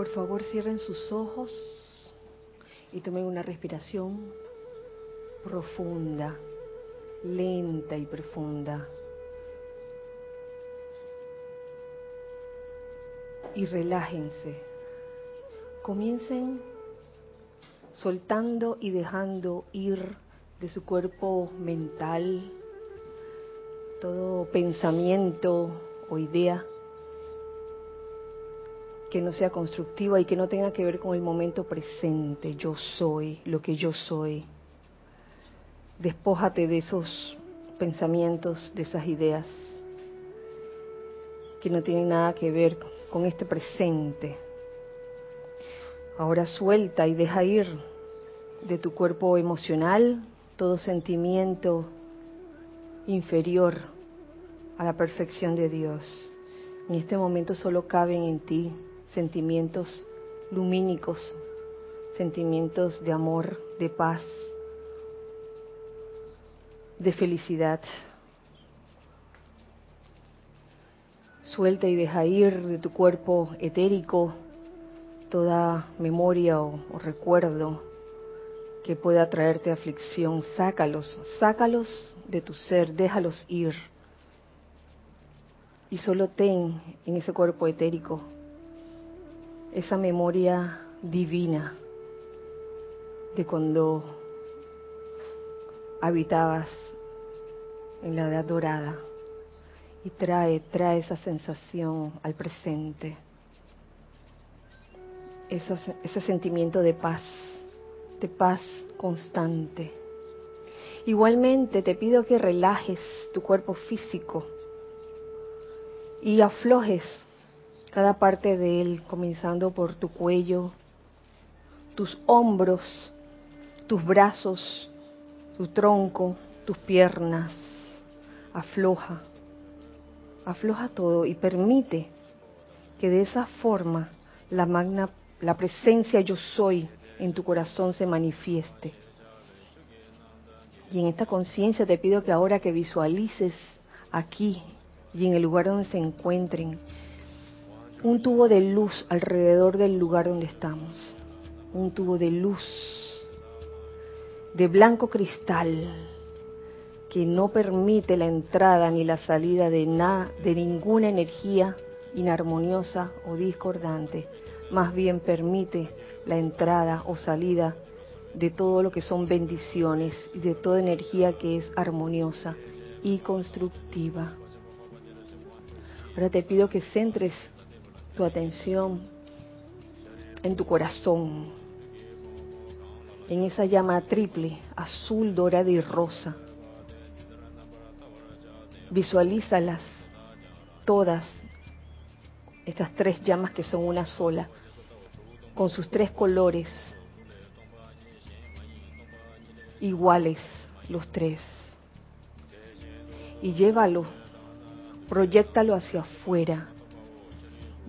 Por favor, cierren sus ojos y tomen una respiración profunda, lenta y profunda. Y relájense. Comiencen soltando y dejando ir de su cuerpo mental todo pensamiento o idea que no sea constructiva y que no tenga que ver con el momento presente. Yo soy lo que yo soy. Despójate de esos pensamientos, de esas ideas que no tienen nada que ver con este presente. Ahora suelta y deja ir de tu cuerpo emocional todo sentimiento inferior a la perfección de Dios. En este momento solo caben en ti sentimientos lumínicos, sentimientos de amor, de paz, de felicidad. Suelta y deja ir de tu cuerpo etérico toda memoria o, o recuerdo que pueda traerte aflicción. Sácalos, sácalos de tu ser, déjalos ir. Y solo ten en ese cuerpo etérico esa memoria divina de cuando habitabas en la edad dorada y trae, trae esa sensación al presente, ese sentimiento de paz, de paz constante. Igualmente te pido que relajes tu cuerpo físico y aflojes cada parte de él, comenzando por tu cuello, tus hombros, tus brazos, tu tronco, tus piernas. Afloja, afloja todo y permite que de esa forma la magna, la presencia yo soy en tu corazón se manifieste. Y en esta conciencia te pido que ahora que visualices aquí y en el lugar donde se encuentren, un tubo de luz alrededor del lugar donde estamos, un tubo de luz de blanco cristal que no permite la entrada ni la salida de nada, de ninguna energía inarmoniosa o discordante, más bien permite la entrada o salida de todo lo que son bendiciones y de toda energía que es armoniosa y constructiva. Ahora te pido que centres tu atención en tu corazón, en esa llama triple, azul, dorada y rosa. Visualízalas todas, estas tres llamas que son una sola, con sus tres colores, iguales los tres. Y llévalo, proyectalo hacia afuera,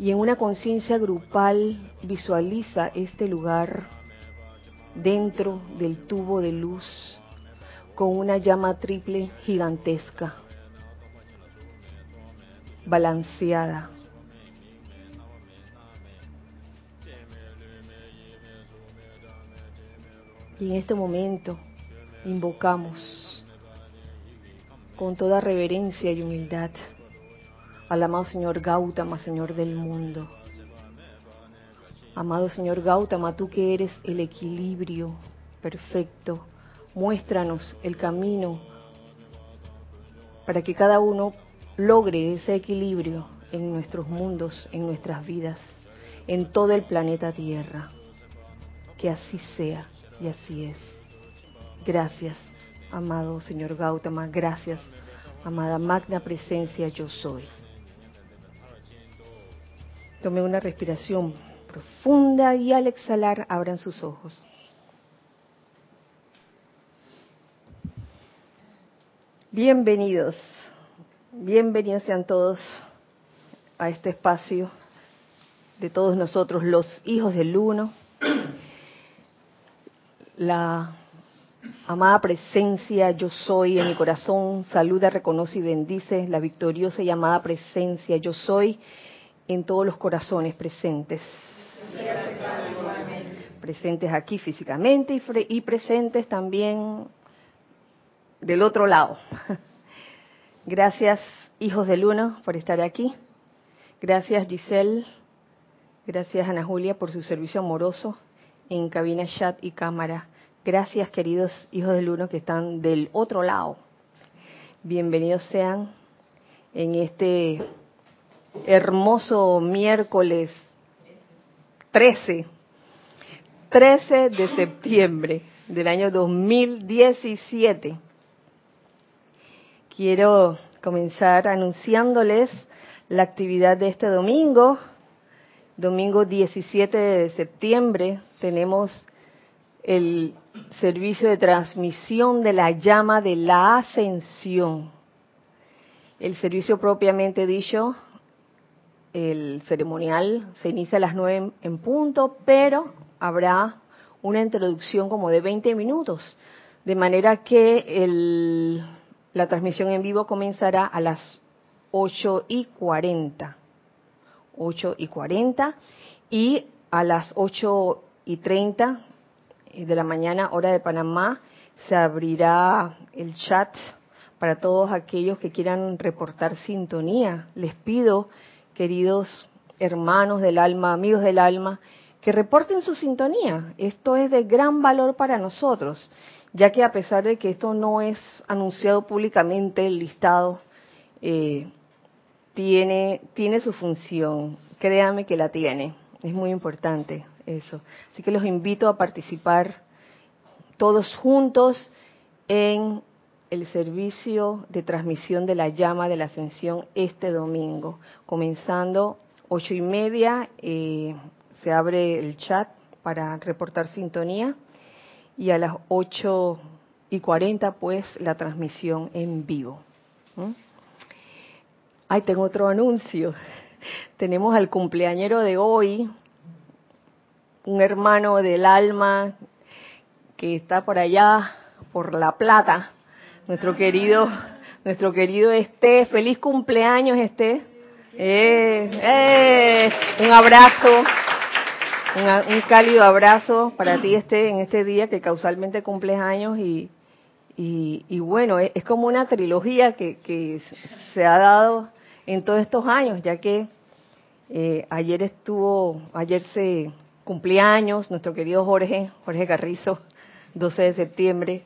y en una conciencia grupal visualiza este lugar dentro del tubo de luz con una llama triple gigantesca, balanceada. Y en este momento invocamos con toda reverencia y humildad al amado Señor Gautama, Señor del mundo. Amado Señor Gautama, tú que eres el equilibrio perfecto, muéstranos el camino para que cada uno logre ese equilibrio en nuestros mundos, en nuestras vidas, en todo el planeta Tierra. Que así sea y así es. Gracias, amado Señor Gautama, gracias, amada magna presencia yo soy. Tome una respiración profunda y al exhalar abran sus ojos. Bienvenidos, bienvenidos sean todos a este espacio de todos nosotros, los hijos del uno. La amada presencia yo soy en mi corazón, saluda, reconoce y bendice la victoriosa y amada presencia yo soy en todos los corazones presentes. Presentes aquí físicamente y, y presentes también del otro lado. Gracias, hijos del uno, por estar aquí. Gracias, Giselle. Gracias, Ana Julia, por su servicio amoroso en cabina, chat y cámara. Gracias, queridos hijos del uno que están del otro lado. Bienvenidos sean en este hermoso miércoles 13, 13 de septiembre del año 2017. Quiero comenzar anunciándoles la actividad de este domingo, domingo 17 de septiembre, tenemos el servicio de transmisión de la llama de la ascensión. El servicio propiamente dicho, el ceremonial se inicia a las 9 en punto, pero habrá una introducción como de 20 minutos, de manera que la transmisión en vivo comenzará a las 8 y 40. 8 y 40 y a las 8 y 30 de la mañana, hora de Panamá, se abrirá el chat para todos aquellos que quieran reportar sintonía. Les pido, queridos hermanos del alma, amigos del alma, que reporten su sintonía. Esto es de gran valor para nosotros, ya que a pesar de que esto no es anunciado públicamente, el listado eh, tiene, tiene su función. Créame que la tiene. Es muy importante eso. Así que los invito a participar todos juntos en el servicio de transmisión de la llama de la ascensión este domingo, comenzando ocho y media, eh, se abre el chat para reportar sintonía y a las ocho y cuarenta pues la transmisión en vivo. ¿Mm? Tengo otro anuncio. Tenemos al cumpleañero de hoy, un hermano del alma que está por allá, por La Plata, nuestro querido, nuestro querido Esté. Feliz cumpleaños, Esté. Eh, eh, un abrazo, un, cálido abrazo para ti, Esté, en este día que causalmente cumples años y, y, bueno, es, como una trilogía que, que se ha dado en todos estos años, ya que eh, ayer estuvo, ayer se cumpleaños nuestro querido Jorge, Jorge Carrizo, 12 de septiembre,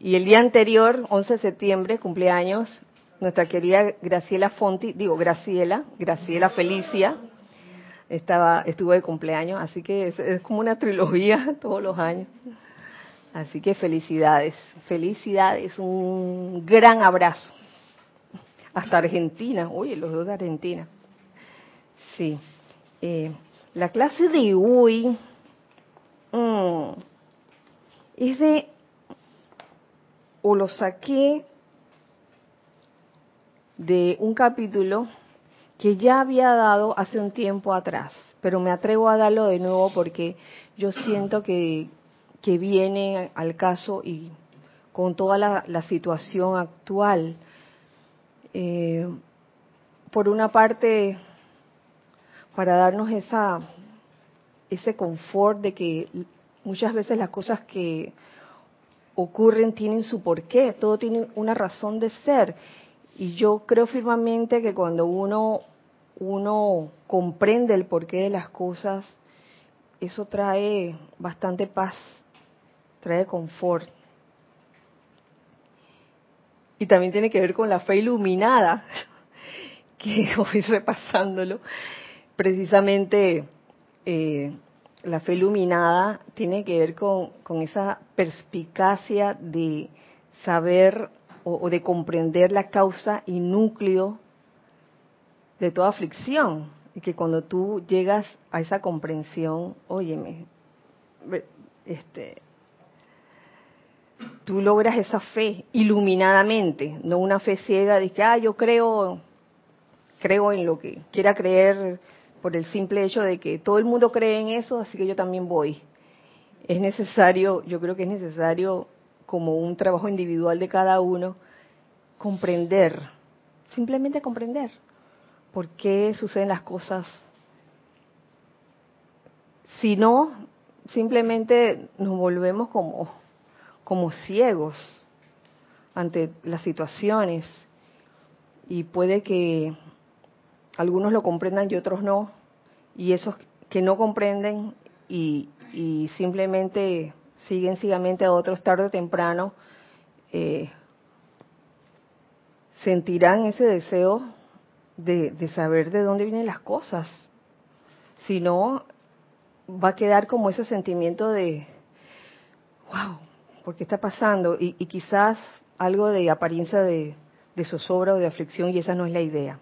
y el día anterior, 11 de septiembre, cumpleaños, nuestra querida Graciela Fonti, digo Graciela, Graciela Felicia, estaba, estuvo de cumpleaños, así que es como una trilogía todos los años. Así que felicidades, felicidades, un gran abrazo. Hasta Argentina, oye, los dos de Argentina. Sí. Eh, la clase de hoy mm, es de, o lo saqué de un capítulo que ya había dado hace un tiempo atrás, pero me atrevo a darlo de nuevo porque yo siento que, que viene al caso y con toda la, situación actual. Eh, por una parte, para darnos esa, ese confort de que muchas veces las cosas que ocurren tienen su porqué, todo tiene una razón de ser. Y yo creo firmemente que cuando uno, uno comprende el porqué de las cosas, eso trae bastante paz, trae confort. Y también tiene que ver con la fe iluminada, que hoy repasándolo, precisamente eh, la fe iluminada tiene que ver con, esa perspicacia de saber o, de comprender la causa y núcleo de toda aflicción. Y que cuando tú llegas a esa comprensión, óyeme, este, tú logras esa fe iluminadamente, no una fe ciega de que, ah, yo creo, creo en lo que quiera creer por el simple hecho de que todo el mundo cree en eso, así que yo también voy. Es necesario, yo creo que es necesario, como un trabajo individual de cada uno, comprender, simplemente comprender por qué suceden las cosas Si no, simplemente nos volvemos como, como ciegos ante las situaciones y puede que algunos lo comprendan y otros no, y esos que no comprenden y, simplemente siguen ciegamente a otros tarde o temprano, eh, sentirán ese deseo de, de saber de dónde vienen las cosas. Si no, va a quedar como ese sentimiento de, wow, ¿por qué está pasando? Y, quizás algo de apariencia de, de, zozobra o de aflicción y esa no es la idea.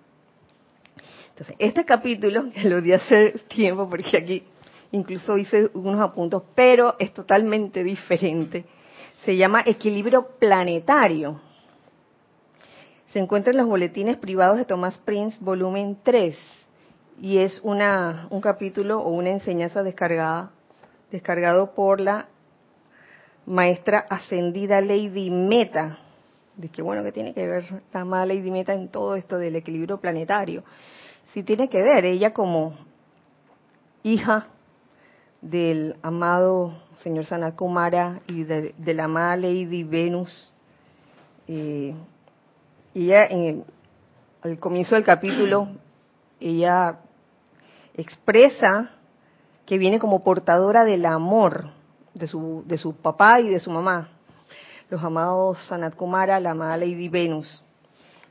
Entonces, este capítulo, que lo di hace tiempo porque aquí incluso hice unos apuntos, pero es totalmente diferente. Se llama Equilibrio Planetario. Se encuentra en los boletines privados de Thomas Prince, volumen 3 y es una, un capítulo o una enseñanza descargada, descargado por la maestra ascendida Lady Meta. De que bueno, que tiene que ver la amada Lady Meta en todo esto del equilibrio planetario. Sí tiene que ver, ella como hija del amado señor Sanat Kumara y de, la amada Lady Venus. Eh, ella en el, al comienzo del capítulo, ella expresa que viene como portadora del amor de su, de su papá y de su mamá, los amados Sanat Kumara, la amada Lady Venus.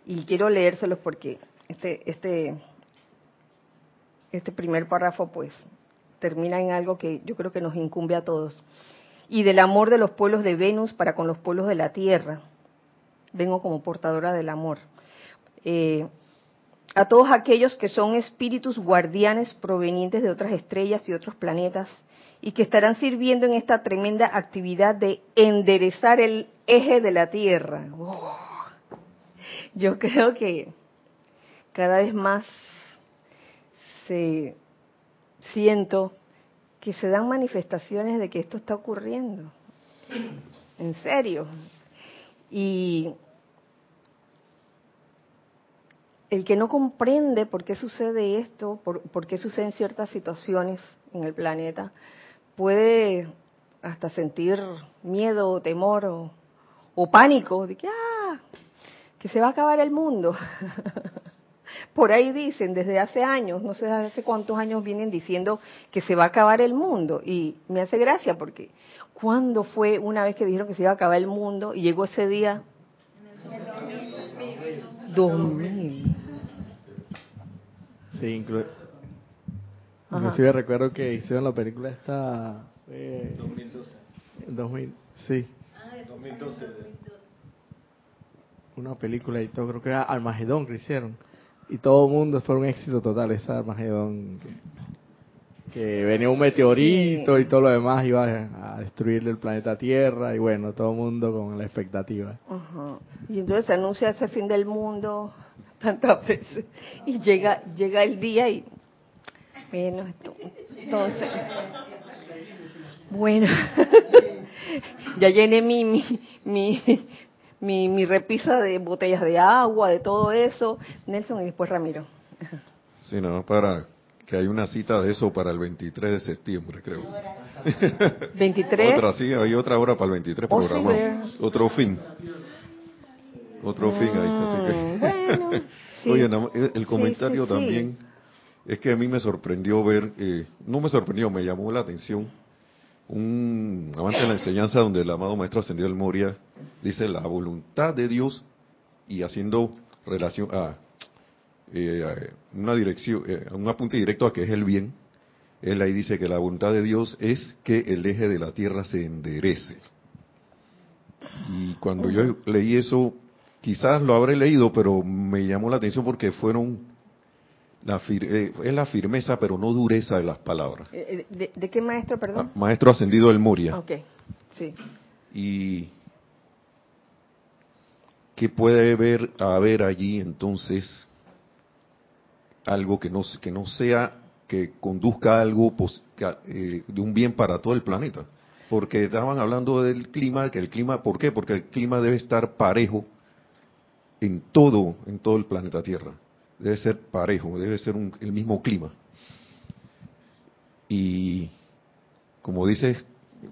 Y quiero leérselos porque este, este, este primer párrafo pues termina en algo que yo creo que nos incumbe a todos. Y del amor de los pueblos de Venus para con los pueblos de la Tierra. Vengo como portadora del amor. Eh, a todos aquellos que son espíritus guardianes provenientes de otras estrellas y otros planetas y que estarán sirviendo en esta tremenda actividad de enderezar el eje de la Tierra. Yo creo que cada vez más se siento que se dan manifestaciones de que esto está ocurriendo. En serio. Y el que no comprende por qué sucede esto, por, qué suceden ciertas situaciones en el planeta, puede hasta sentir miedo, temor o, o pánico de que, ah, que se va a acabar el mundo. Por ahí dicen, desde hace años, no sé hace cuántos años vienen diciendo que se va a acabar el mundo. Y me hace gracia porque, ¿cuándo fue una vez que dijeron que se iba a acabar el mundo y llegó ese día? 2000. Sí, incluso. Inclusive recuerdo que hicieron la película esta... Eh, 2012. 2000, sí. 2012. Una película y todo, creo que era Armagedón que hicieron. Y todo el mundo fue un éxito total, esa Armagedón. Que, venía un meteorito y todo lo demás iba a destruir el planeta Tierra y bueno, todo el mundo con la expectativa. Y entonces se anuncia ese fin del mundo tantas veces y llega llega el día y bueno entonces bueno ya llené mi mi, mi mi repisa de botellas de agua de todo eso Nelson y después Ramiro. Sí no para que hay una cita de eso para el 23 de septiembre creo. 23 otra sí hay otra hora para el 23 programa otro fin. Otro fin ahí. Así que. Oye, el comentario también es que a mí me sorprendió ver, eh, no me sorprendió, me llamó la atención un avance de la enseñanza donde el amado maestro ascendió el Moria dice la voluntad de Dios y haciendo relación a, eh, una dirección, eh, un apunte directo a que es el bien. Él ahí dice que la voluntad de Dios es que el eje de la tierra se enderece. Y cuando yo leí eso, quizás lo habré leído, pero me llamó la atención porque fueron la eh, es la firmeza, pero no dureza de las palabras. Eh, eh, ¿De, qué maestro, perdón? Ah, maestro ascendido del Moria. Ok, sí. Y que puede haber, haber allí entonces algo que no, que no sea, que conduzca a algo de un bien para todo el planeta. Porque estaban hablando del clima, que el clima, ¿por qué? Porque el clima debe estar parejo en todo, en todo el planeta Tierra. Debe ser parejo, debe ser el mismo clima. Y como dices,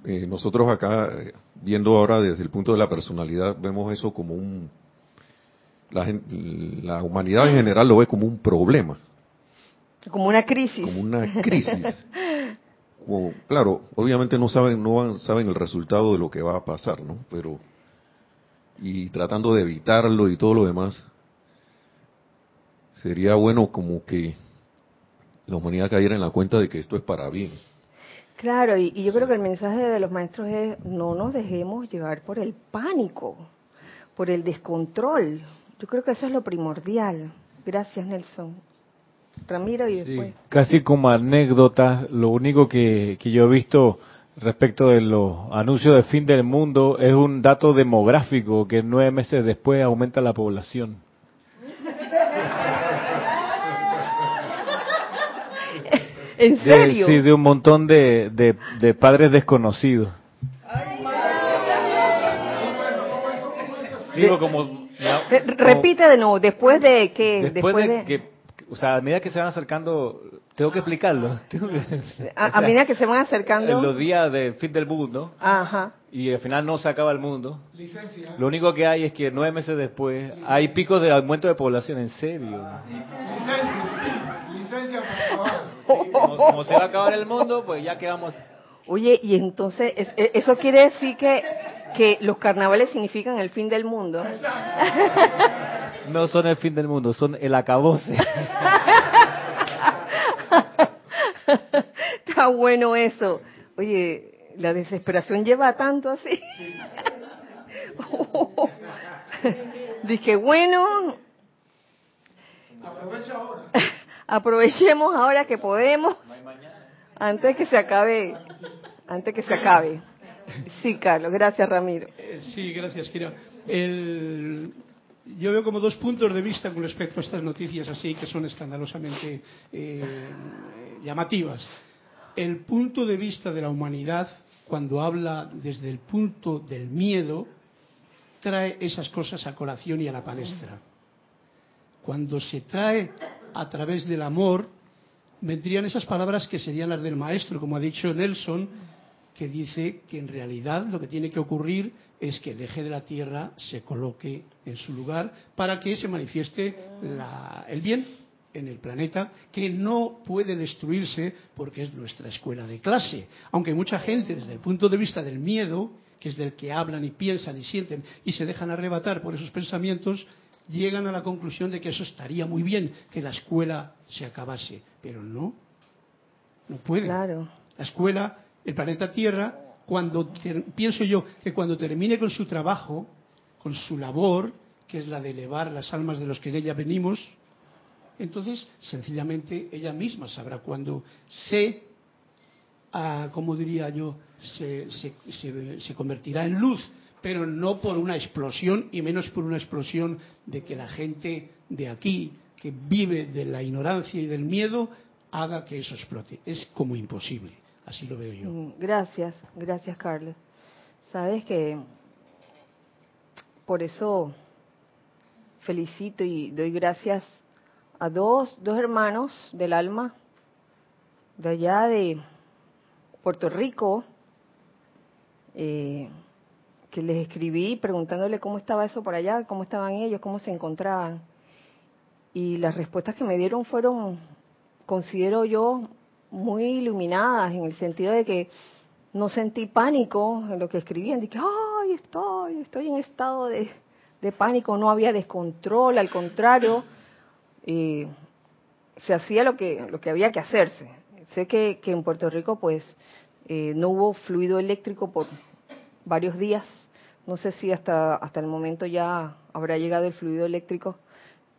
eh, nosotros acá, eh, viendo ahora desde el punto de la personalidad, vemos eso como un... La, la humanidad en general lo ve como un problema. Como una crisis. Como una crisis. claro, obviamente no saben, no saben el resultado de lo que va a pasar, ¿no? Pero y tratando de evitarlo y todo lo demás, sería bueno como que la humanidad cayera en la cuenta de que esto es para bien. Claro, y, yo creo que el mensaje de los maestros es no nos dejemos llevar por el pánico, por el descontrol. Yo creo que eso es lo primordial. Gracias, Nelson. Ramiro y después. casi como anécdota, lo único que, que yo he visto respecto de los anuncios de fin del mundo es un dato demográfico que nueve meses después aumenta la población. ¿En serio? sí, de un montón de, de, padres desconocidos. Sigo como, Repite de nuevo, después de que... Después, de, que, o sea, a medida que se van acercando, tengo que explicarlo. a, medida que se van acercando... En los días del fin del mundo. Ajá. Y al final no se acaba el mundo. Licencia. Lo único que hay es que nueve meses después hay picos de aumento de población, en serio. Licencia. Como, se va a acabar el mundo, pues ya quedamos. Oye, y entonces, e, ¿eso quiere decir que, que los carnavales significan el fin del mundo? No son el fin del mundo, son el acabose. Está bueno eso. Oye, la desesperación lleva tanto así. Dije, bueno. Aprovecha ahora aprovechemos ahora que podemos. Antes que se acabe antes que se acabe. Sí Carlos gracias Ramiro. Eh, sí gracias Kira. Yo veo como dos puntos de vista con respecto a estas noticias así que son escandalosamente eh, llamativas. El punto de vista de la humanidad cuando habla desde el punto del miedo trae esas cosas a colación y a la palestra. Cuando se trae a través del amor, vendrían esas palabras que serían las del maestro, como ha dicho Nelson, que dice que en realidad lo que tiene que ocurrir es que el eje de la Tierra se coloque en su lugar para que se manifieste el bien en el planeta, que no puede destruirse porque es nuestra escuela de clase. Aunque mucha gente, desde el punto de vista del miedo, que es del que hablan y piensan y sienten y se dejan arrebatar por esos pensamientos, llegan a la conclusión de que eso estaría muy bien, que la escuela se acabase, pero no, no puede. Claro. La escuela, el planeta Tierra, cuando pienso yo que cuando termine con su trabajo, con su labor, que es la de elevar las almas de los que en ella venimos, entonces sencillamente ella misma sabrá cuando se, ah, como diría yo, se, se convertirá en luz pero no por una explosión y menos por una explosión de que la gente de aquí, que vive de la ignorancia y del miedo, haga que eso explote. Es como imposible, así lo veo yo. Mm, gracias, gracias Carlos. Sabes que por eso felicito y doy gracias a dos, dos hermanos del alma de allá de Puerto Rico, eh, que les escribí preguntándole cómo estaba eso por allá, cómo estaban ellos, cómo se encontraban. Y las respuestas que me dieron fueron, considero yo, muy iluminadas en el sentido de que no sentí pánico en lo que escribían. Dije, ay, estoy, estoy en estado de, pánico, no había descontrol, al contrario, se hacía lo que, lo que había que hacerse. Sé que, que en Puerto Rico, pues, eh, no hubo fluido eléctrico por varios días no sé si hasta, hasta el momento ya habrá llegado el fluido eléctrico,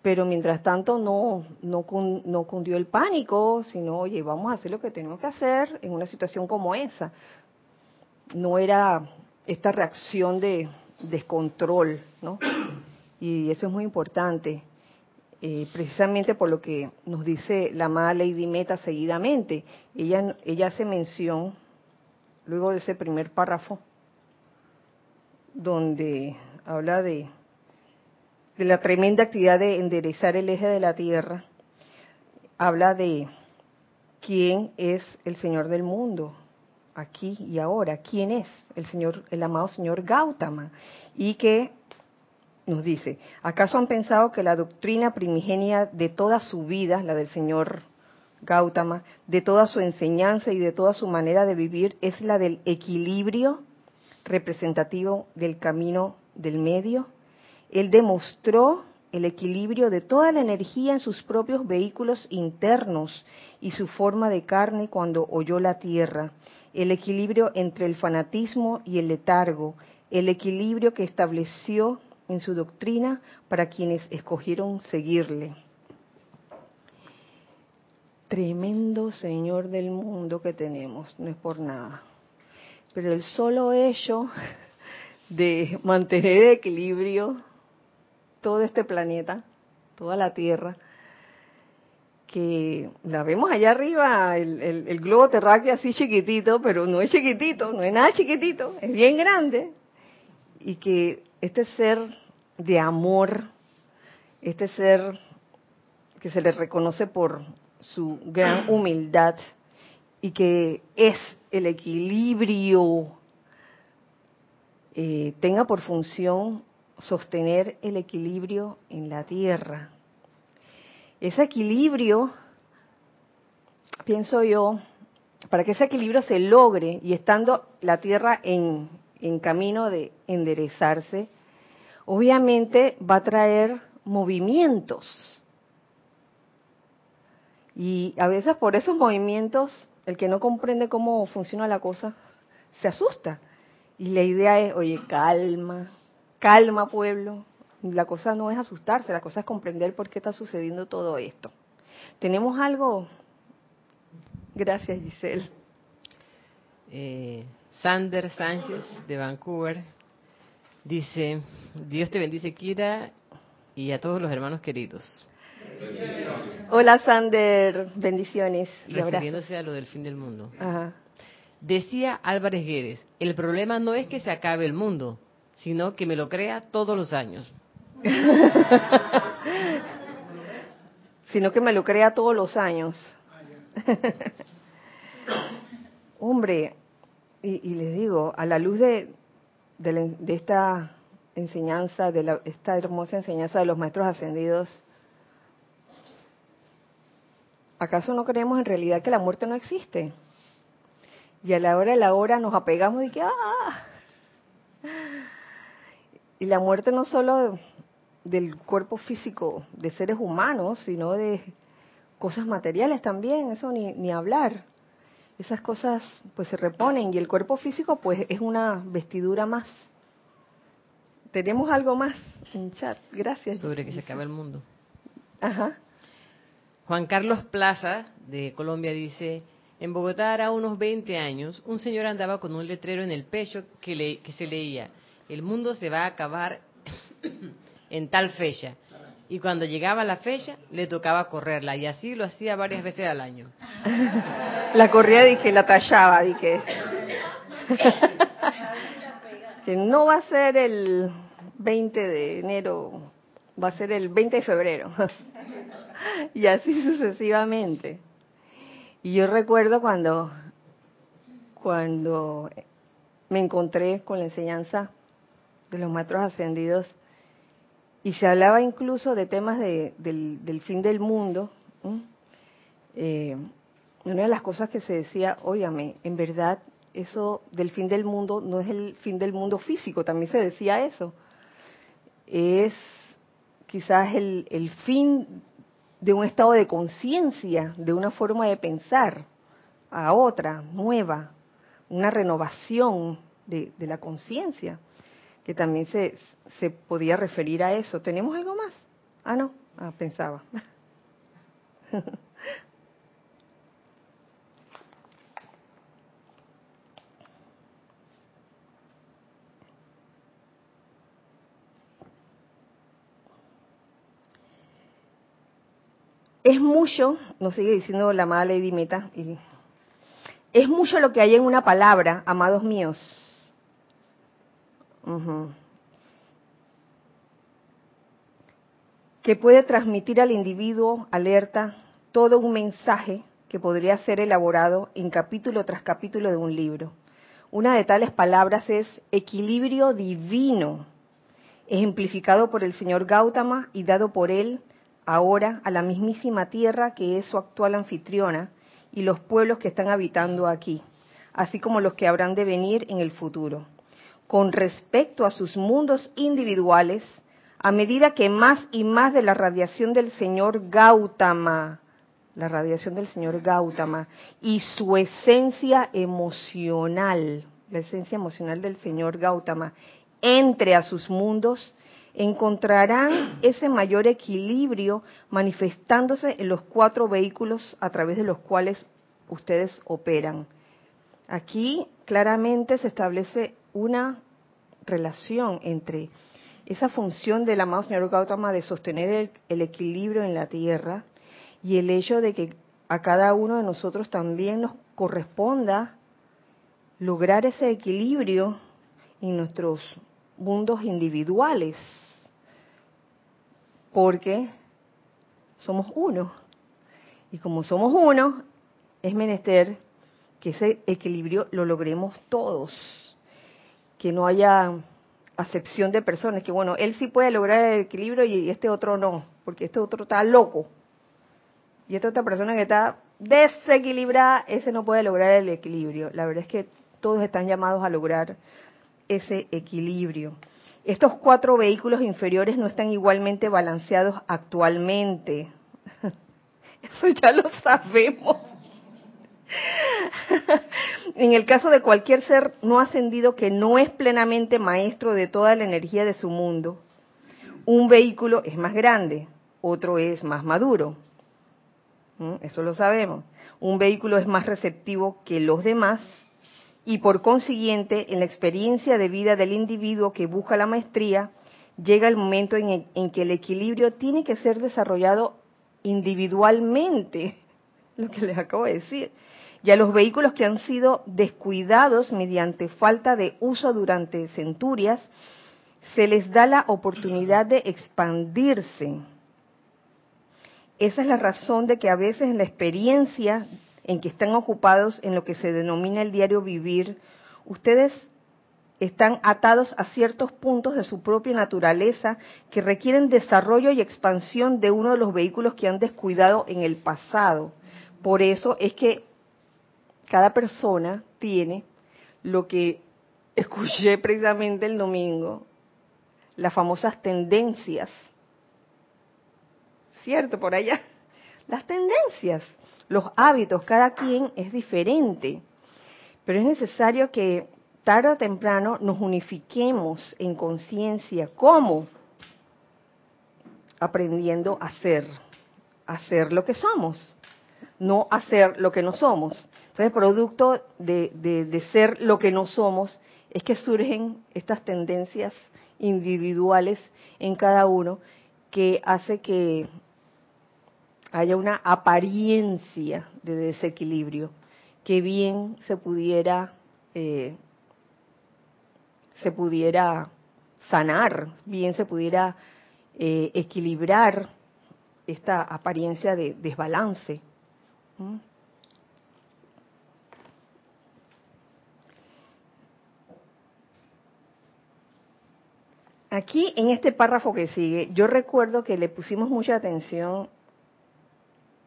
pero mientras tanto no, no, no cundió el pánico, sino, oye, vamos a hacer lo que tenemos que hacer en una situación como esa. No era esta reacción de descontrol, ¿no? Y eso es muy importante, eh, precisamente por lo que nos dice la amada Lady Meta seguidamente. Ella, ella hace mención, luego de ese primer párrafo, donde habla de, la tremenda actividad de enderezar el eje de la Tierra, habla de quién es el Señor del mundo. aquí y ahora. ¿Quién es? El señor, el amado señor Gautama. Y que nos dice, ¿acaso han pensado que la doctrina primigenia de toda su vida, la del señor Gautama, de toda su enseñanza y de toda su manera de vivir es la del equilibrio representativo del camino del medio? Él demostró el equilibrio de toda la energía en sus propios vehículos internos y su forma de carne cuando oyó la tierra, el equilibrio entre el fanatismo y el letargo, el equilibrio que estableció en su doctrina para quienes escogieron seguirle. Tremendo Señor del mundo que tenemos, no es por nada. Pero el solo hecho de mantener el equilibrio todo este planeta, toda la Tierra, que la vemos allá arriba, el, globo terráqueo así chiquitito, pero no es chiquitito, no es nada chiquitito, es bien grande, y que este ser de amor, este ser que se le reconoce por su gran humildad y que es el equilibrio, eh, tenga por función sostener el equilibrio en la tierra. Ese equilibrio, pienso yo, para que ese equilibrio se logre y estando la tierra en, en camino de enderezarse, obviamente va a traer movimientos. Y a veces por esos movimientos, el que no comprende cómo funciona la cosa, se asusta. Y la idea es, oye, calma, calma pueblo. La cosa no es asustarse, la cosa es comprender por qué está sucediendo todo esto. ¿Tenemos algo? Gracias, Giselle. Eh, Sander Sánchez de Vancouver dice, Dios te bendice Kira y a todos los hermanos queridos. Hola Sander, bendiciones. Refiriéndose a lo del fin del mundo. Decía Álvarez Guedes, el problema no es que se acabe el mundo, sino que me lo crea todos los años. sino que me lo crea todos los años. Hombre, y, les digo, a la luz de, de, esta enseñanza, de esta hermosa enseñanza de los maestros ascendidos, ¿acaso no creemos en realidad que la muerte no existe? Y a la hora de la hora nos apegamos y que, ¡ah! Y la muerte no solo del cuerpo físico de seres humanos, sino de cosas materiales también, eso ni, ni hablar. Esas cosas pues se reponen y el cuerpo físico pues es una vestidura más. Tenemos algo más en chat, gracias. Sobre que se acaba el mundo. Ajá. Juan Carlos Plaza de Colombia dice, en Bogotá hará unos 20 años, un señor andaba con un letrero en el pecho que, le, que se leía, el mundo se va a acabar en tal fecha. Y cuando llegaba la fecha, le tocaba correrla. Y así lo hacía varias veces al año. La corría y que la tallaba, que... que no va a ser el 20 de enero, va a ser el 20 de febrero. y así sucesivamente. Y yo recuerdo cuando, cuando me encontré con la enseñanza de los maestros ascendidos, y se hablaba incluso de temas del, fin del mundo. Eh, una de las cosas que se decía, óyame, en verdad eso del fin del mundo no es el fin del mundo físico, también se decía eso. Es quizás el, el fin de un estado de conciencia, de una forma de pensar a otra, nueva, una renovación de la conciencia que también se, se podía referir a eso. ¿Tenemos algo más? Ah, no, ah, pensaba. es mucho, nos sigue diciendo la amada Lady Meta, es mucho lo que hay en una palabra, amados míos que puede transmitir al individuo alerta todo un mensaje que podría ser elaborado en capítulo tras capítulo de un libro. Una de tales palabras es equilibrio divino, ejemplificado por el señor Gautama y dado por él ahora a la mismísima tierra que es su actual anfitriona y los pueblos que están habitando aquí, así como los que habrán de venir en el futuro. Con respecto a sus mundos individuales, a medida que más y más de la radiación del señor Gautama, la radiación del señor Gautama y su esencia emocional, la esencia emocional del señor Gautama, entre a sus mundos, encontrarán ese mayor equilibrio manifestándose en los cuatro vehículos a través de los cuales ustedes operan. Aquí claramente se establece una relación entre esa función del amado señor Gautama de sostener el, el, equilibrio en la tierra y el hecho de que a cada uno de nosotros también nos corresponda lograr ese equilibrio en nuestros mundos individuales porque somos uno. Y como somos uno, es menester que ese equilibrio lo logremos todos, que no haya acepción de personas, que bueno, él sí puede lograr el equilibrio y este otro no, porque este otro está loco. Y esta otra persona que está desequilibrada, ese no puede lograr el equilibrio. La verdad es que todos están llamados a lograr ese equilibrio. Estos cuatro vehículos inferiores no están igualmente balanceados actualmente. Eso ya lo sabemos. en el caso de cualquier ser no ascendido que no es plenamente maestro de toda la energía de su mundo, un vehículo es más grande, otro es más maduro. ¿Mm? Eso lo sabemos. Un vehículo es más receptivo que los demás y por consiguiente en la experiencia de vida del individuo que busca la maestría, llega el momento en, que el equilibrio tiene que ser desarrollado individualmente, lo que les acabo de decir. Y a los vehículos que han sido descuidados mediante falta de uso durante centurias, se les da la oportunidad de expandirse. Esa es la razón de que a veces en la experiencia en que están ocupados en lo que se denomina el diario vivir, ustedes están atados a ciertos puntos de su propia naturaleza que requieren desarrollo y expansión de uno de los vehículos que han descuidado en el pasado. Por eso es que cada persona tiene lo que escuché precisamente el domingo, las famosas tendencias. ¿Cierto? Por allá. Las tendencias los hábitos, cada quien es diferente, pero es necesario que tarde o temprano nos unifiquemos en conciencia. ¿Cómo? Aprendiendo a ser, a ser lo que somos, no hacer lo que no somos. Entonces, producto de, de ser lo que no somos, es que surgen estas tendencias individuales en cada uno que hace que haya una apariencia de desequilibrio que bien se pudiera eh, se pudiera sanar, bien se pudiera eh, equilibrar esta apariencia de desbalance. Aquí en este párrafo que sigue, yo recuerdo que le pusimos mucha atención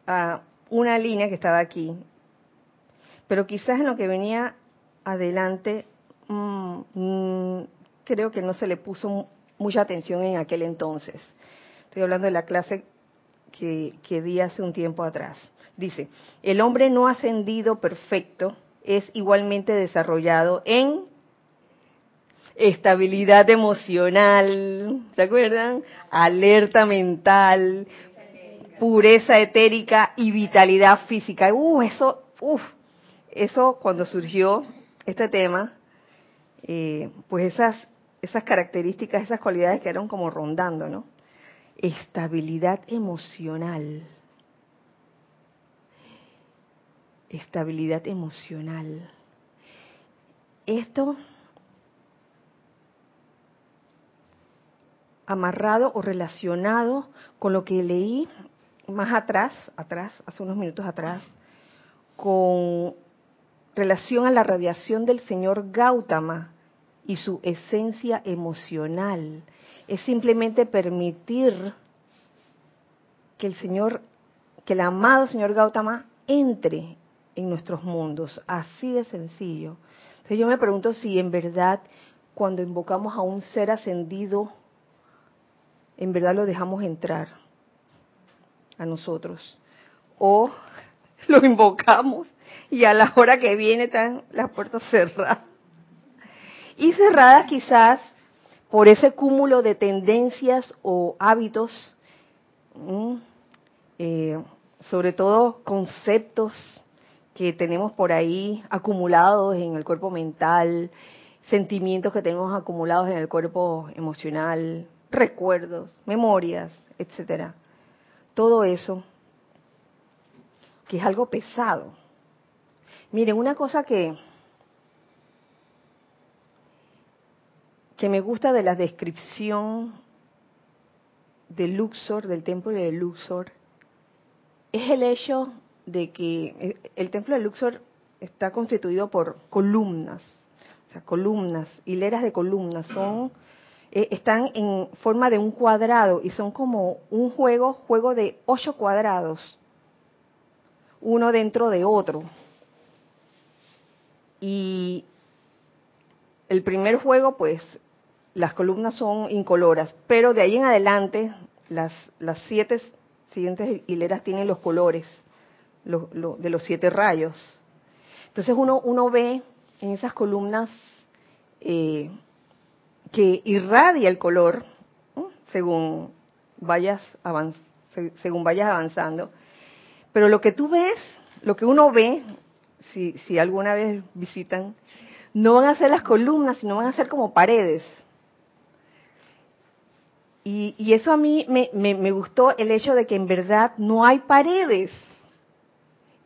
a una línea que estaba aquí, pero quizás en lo que venía adelante mm, mm, creo que no se le puso mucha atención en aquel entonces. Estoy hablando de la clase que, que di hace un tiempo atrás. Dice, el hombre no ascendido perfecto es igualmente desarrollado en estabilidad emocional, ¿se acuerdan? Alerta mental, pureza etérica y vitalidad física. Uh, eso, uf, eso cuando surgió este tema, eh, pues esas, esas características, esas cualidades quedaron como rondando, ¿no? Estabilidad emocional. Estabilidad emocional. Esto amarrado o relacionado con lo que leí más atrás, atrás, hace unos minutos atrás, con relación a la radiación del señor Gautama y su esencia emocional. Es simplemente permitir que el señor, que el amado señor Gautama entre en nuestros mundos, así de sencillo. Entonces yo me pregunto si en verdad cuando invocamos a un ser ascendido, en verdad lo dejamos entrar a nosotros. O lo invocamos y a la hora que viene están las puertas cerradas. Y cerradas quizás por ese cúmulo de tendencias o hábitos, eh, sobre todo conceptos que tenemos por ahí acumulados en el cuerpo mental, sentimientos que tenemos acumulados en el cuerpo emocional, recuerdos, memorias, etcétera. Todo eso que es algo pesado. Miren, una cosa que, que me gusta de la descripción de Luxor, del templo de Luxor, es el hecho de que el templo de Luxor está constituido por columnas, o sea, columnas, hileras de columnas, son eh, están en forma de un cuadrado y son como un juego, juego de ocho cuadrados uno dentro de otro. Y el primer juego, pues, las columnas son incoloras, pero de ahí en adelante, las, las siete siguientes hileras tienen los colores de los siete rayos. Entonces uno, uno ve en esas columnas eh, que irradia el color según vayas según vayas avanzando pero lo que tú ves, lo que uno ve, si, si alguna vez visitan, no van a ser las columnas, sino van a ser como paredes. Y, y eso a mí me, me, me gustó el hecho de que en verdad no hay paredes.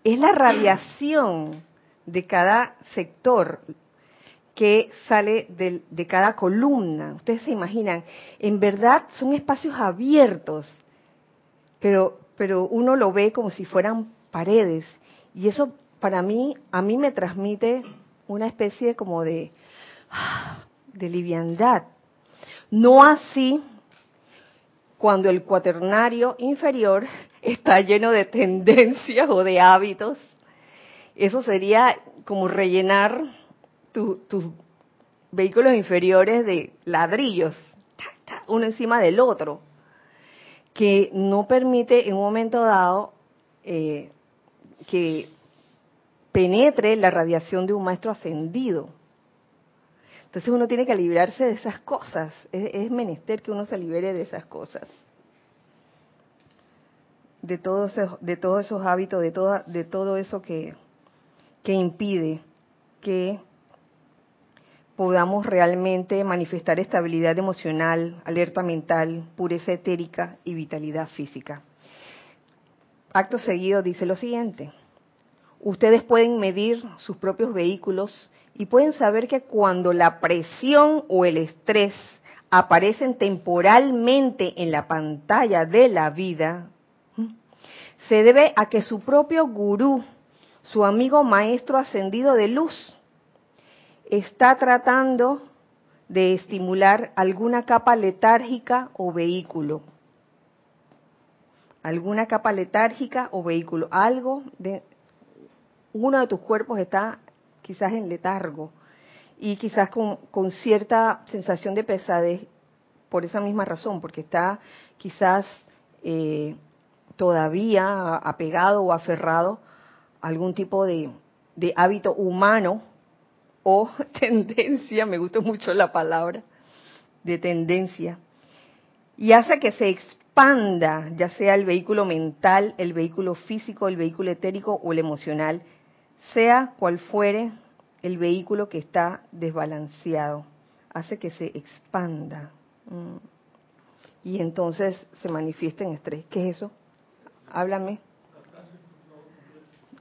Es la radiación de cada sector que sale de, de, cada columna. Ustedes se imaginan, en verdad son espacios abiertos, pero pero uno lo ve como si fueran paredes. Y eso para mí, a mí me transmite una especie como de, de liviandad. No así cuando el cuaternario inferior está lleno de tendencias o de hábitos. Eso sería como rellenar tus vehículos inferiores de ladrillos, uno encima del otro que no permite en un momento dado eh, que penetre la radiación de un maestro ascendido. Entonces uno tiene que librarse de esas cosas, es, menester que uno se libere de esas cosas, de todos esos, de todos esos hábitos, de, toda, de todo eso que, que impide que podamos realmente manifestar estabilidad emocional, alerta mental, pureza etérica y vitalidad física. Acto seguido dice lo siguiente. Ustedes pueden medir sus propios vehículos y pueden saber que cuando la presión o el estrés aparecen temporalmente en la pantalla de la vida, se debe a que su propio gurú, su amigo maestro ascendido de luz, está tratando de estimular alguna capa letárgica o vehículo. Alguna capa letárgica o vehículo. Algo de uno de tus cuerpos está quizás en letargo y quizás con, cierta sensación de pesadez por esa misma razón, porque está quizás eh, todavía apegado o aferrado a algún tipo de hábito humano o tendencia, me gusta mucho la palabra de tendencia, y hace que se expanda, ya sea el vehículo mental, el vehículo físico, el vehículo etérico o el emocional, sea cual fuere el vehículo que está desbalanceado, hace que se expanda. Mm. Y entonces se manifiesta en estrés. ¿Qué es eso? Háblame.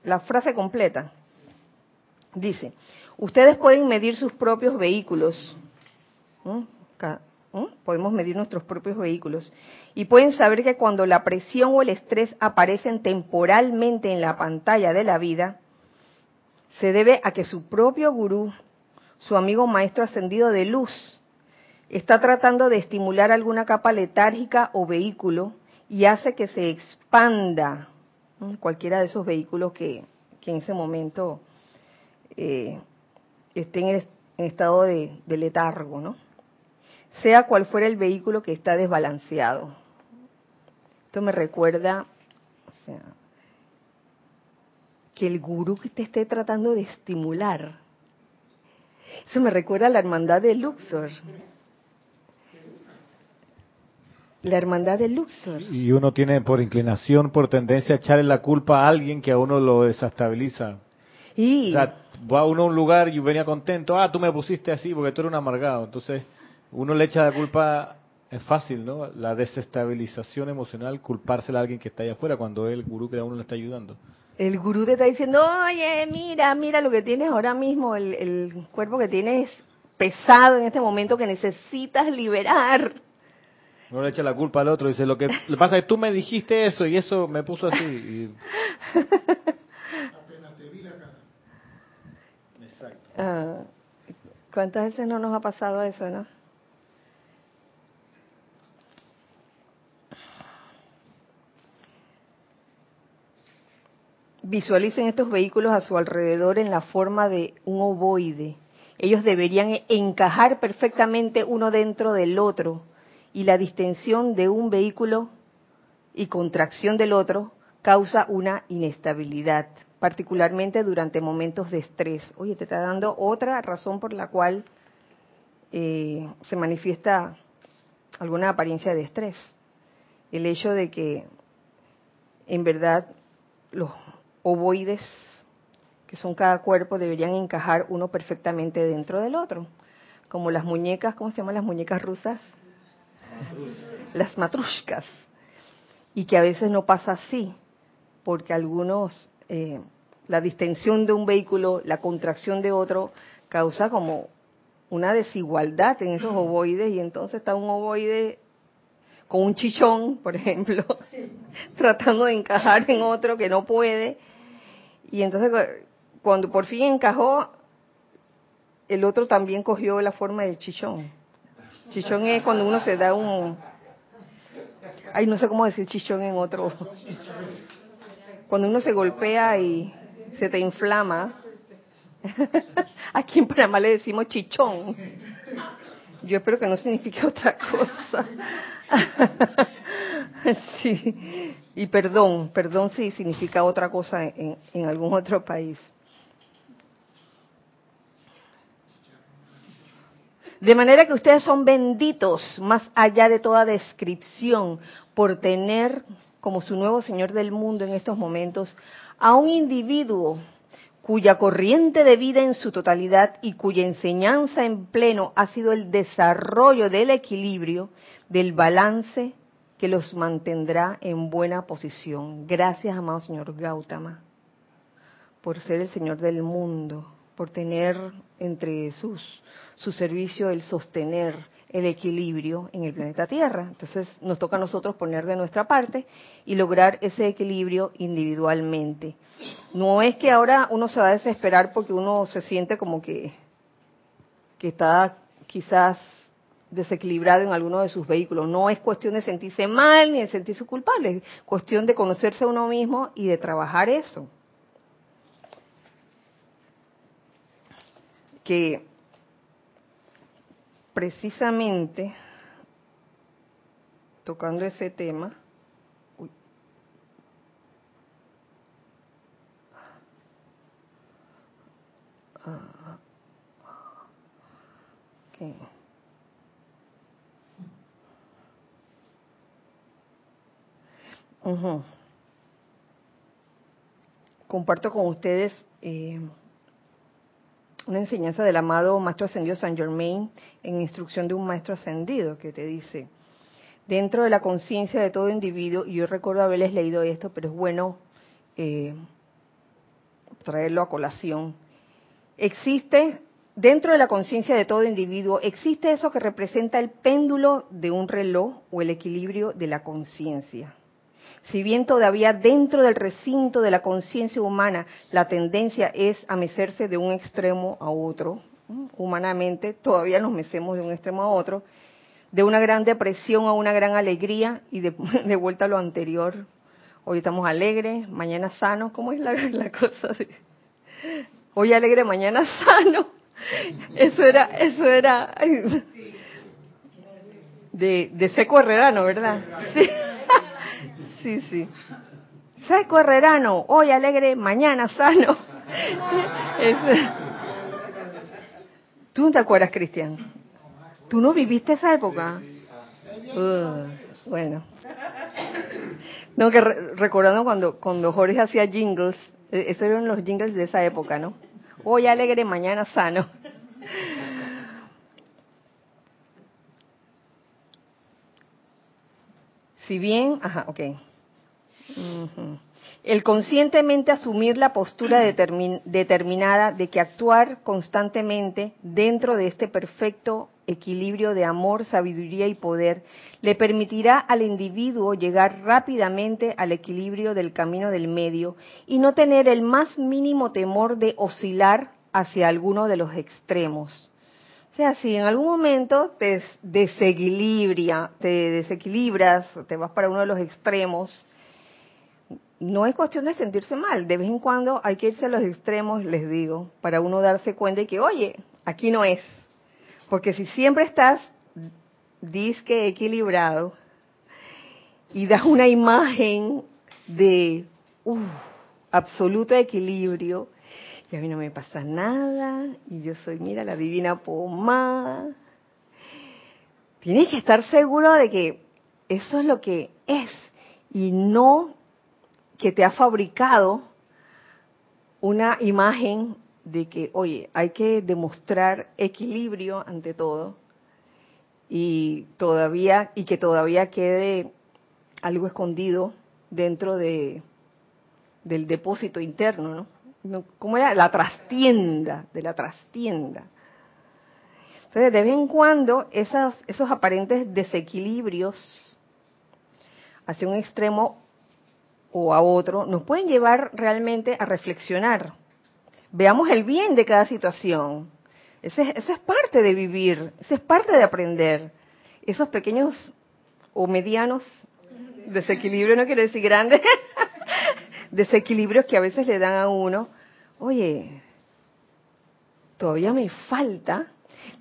La frase completa. Dice, Ustedes pueden medir sus propios vehículos. Podemos medir nuestros propios vehículos. Y pueden saber que cuando la presión o el estrés aparecen temporalmente en la pantalla de la vida, se debe a que su propio gurú, su amigo maestro ascendido de luz, está tratando de estimular alguna capa letárgica o vehículo y hace que se expanda cualquiera de esos vehículos que, en ese momento eh, estén en, estado de, letargo, ¿no? Sea cual fuera el vehículo que está desbalanceado. Esto me recuerda que el gurú que te esté tratando de estimular. Eso me recuerda a la hermandad de Luxor. La hermandad de Luxor. Y uno tiene por inclinación, por tendencia a echarle la culpa a alguien que a uno lo desestabiliza. Y... O sea, va uno a un lugar y venía contento, ah, tú me pusiste así porque tú eres un amargado. Entonces, uno le echa la culpa, es fácil, ¿no? La desestabilización emocional, culpársela a alguien que está allá afuera cuando el gurú que a uno le está ayudando. El gurú te está diciendo, oye, mira, mira lo que tienes ahora mismo, el, el cuerpo que tienes pesado en este momento que necesitas liberar. No le echa la culpa al otro, dice, lo que pasa es que tú me dijiste eso y eso me puso así. Exacto. Ah, ¿Cuántas veces no nos ha pasado eso, no? Visualicen estos vehículos a su alrededor en la forma de un ovoide. Ellos deberían encajar perfectamente uno dentro del otro y la distensión de un vehículo y contracción del otro causa una inestabilidad, particularmente durante momentos de estrés. Oye, te está dando otra razón por la cual eh, se manifiesta alguna apariencia de estrés. El hecho de que en verdad los ovoides, que son cada cuerpo, deberían encajar uno perfectamente dentro del otro. Como las muñecas, ¿cómo se llaman las muñecas rusas? las matrushkas. Y que a veces no pasa así, porque algunos, eh, la distensión de un vehículo, la contracción de otro, causa como una desigualdad en esos ovoides y entonces está un ovoide con un chichón, por ejemplo, tratando de encajar en otro que no puede. Y entonces cuando por fin encajó, el otro también cogió la forma del chichón. Chichón es cuando uno se da un... Ay, no sé cómo decir chichón en otro. Cuando uno se golpea y se te inflama. Aquí en Panamá le decimos chichón. Yo espero que no signifique otra cosa. sí. Y perdón, perdón si significa otra cosa en, en algún otro país. De manera que ustedes son benditos más allá de toda descripción por tener como su nuevo Señor del mundo en estos momentos a un individuo cuya corriente de vida en su totalidad y cuya enseñanza en pleno ha sido el desarrollo del equilibrio, del balance que los mantendrá en buena posición. Gracias, amado Señor Gautama, por ser el Señor del mundo, por tener entre sus su servicio el sostener el equilibrio en el planeta Tierra. Entonces nos toca a nosotros poner de nuestra parte y lograr ese equilibrio individualmente. No es que ahora uno se va a desesperar porque uno se siente como que, que está quizás desequilibrado en alguno de sus vehículos. No es cuestión de sentirse mal ni de sentirse culpable, es cuestión de conocerse a uno mismo y de trabajar eso. Que precisamente tocando ese tema, Comparto con ustedes eh, una enseñanza del amado Maestro Ascendido San Germain en instrucción de un Maestro Ascendido que te dice, dentro de la conciencia de todo individuo, y yo recuerdo haberles leído esto, pero es bueno eh, traerlo a colación, existe, dentro de la conciencia de todo individuo, existe eso que representa el péndulo de un reloj o el equilibrio de la conciencia. Si bien todavía dentro del recinto de la conciencia humana la tendencia es a mecerse de un extremo a otro, humanamente todavía nos mecemos de un extremo a otro, de una gran depresión a una gran alegría y de, vuelta a lo anterior. Hoy estamos alegres, mañana sanos, ¿cómo es la, cosa? Hoy alegre, mañana sano. Eso era, eso era de, de seco herrerano, ¿verdad? Sí, sí, sí. Seco herrerano, hoy alegre, mañana sano. ¿Tú no te acuerdas, Cristian? ¿Tú no viviste esa época? Bueno. No, que recordando cuando, cuando Jorge hacía jingles, e, esos eran los jingles de esa época, ¿no? Hoy alegre, mañana sano. Si bien, ajá, ok. El conscientemente asumir la postura determinada de que actuar constantemente dentro de este perfecto equilibrio de amor, sabiduría y poder le permitirá al individuo llegar rápidamente al equilibrio del camino del medio y no tener el más mínimo temor de oscilar hacia alguno de los extremos. O sea, si en algún momento te desequilibra, te desequilibras, te vas para uno de los extremos, no es cuestión de sentirse mal. De vez en cuando hay que irse a los extremos, les digo, para uno darse cuenta de que, oye, aquí no es. Porque si siempre estás disque equilibrado y das una imagen de absoluto equilibrio, y a mí no me pasa nada, y yo soy, mira, la divina pomada. Tienes que estar seguro de que eso es lo que es, y no que te ha fabricado una imagen de que, oye, hay que demostrar equilibrio ante todo y todavía y que todavía quede algo escondido dentro de del depósito interno, ¿no? ¿Cómo era? La trastienda, de la trastienda. Entonces, de vez en cuando, esos, esos aparentes desequilibrios hacia un extremo o a otro nos pueden llevar realmente a reflexionar. Veamos el bien de cada situación. Esa es, es parte de vivir, esa es parte de aprender. Esos pequeños o medianos desequilibrios, no quiero decir grandes, desequilibrios que a veces le dan a uno, oye, todavía me falta,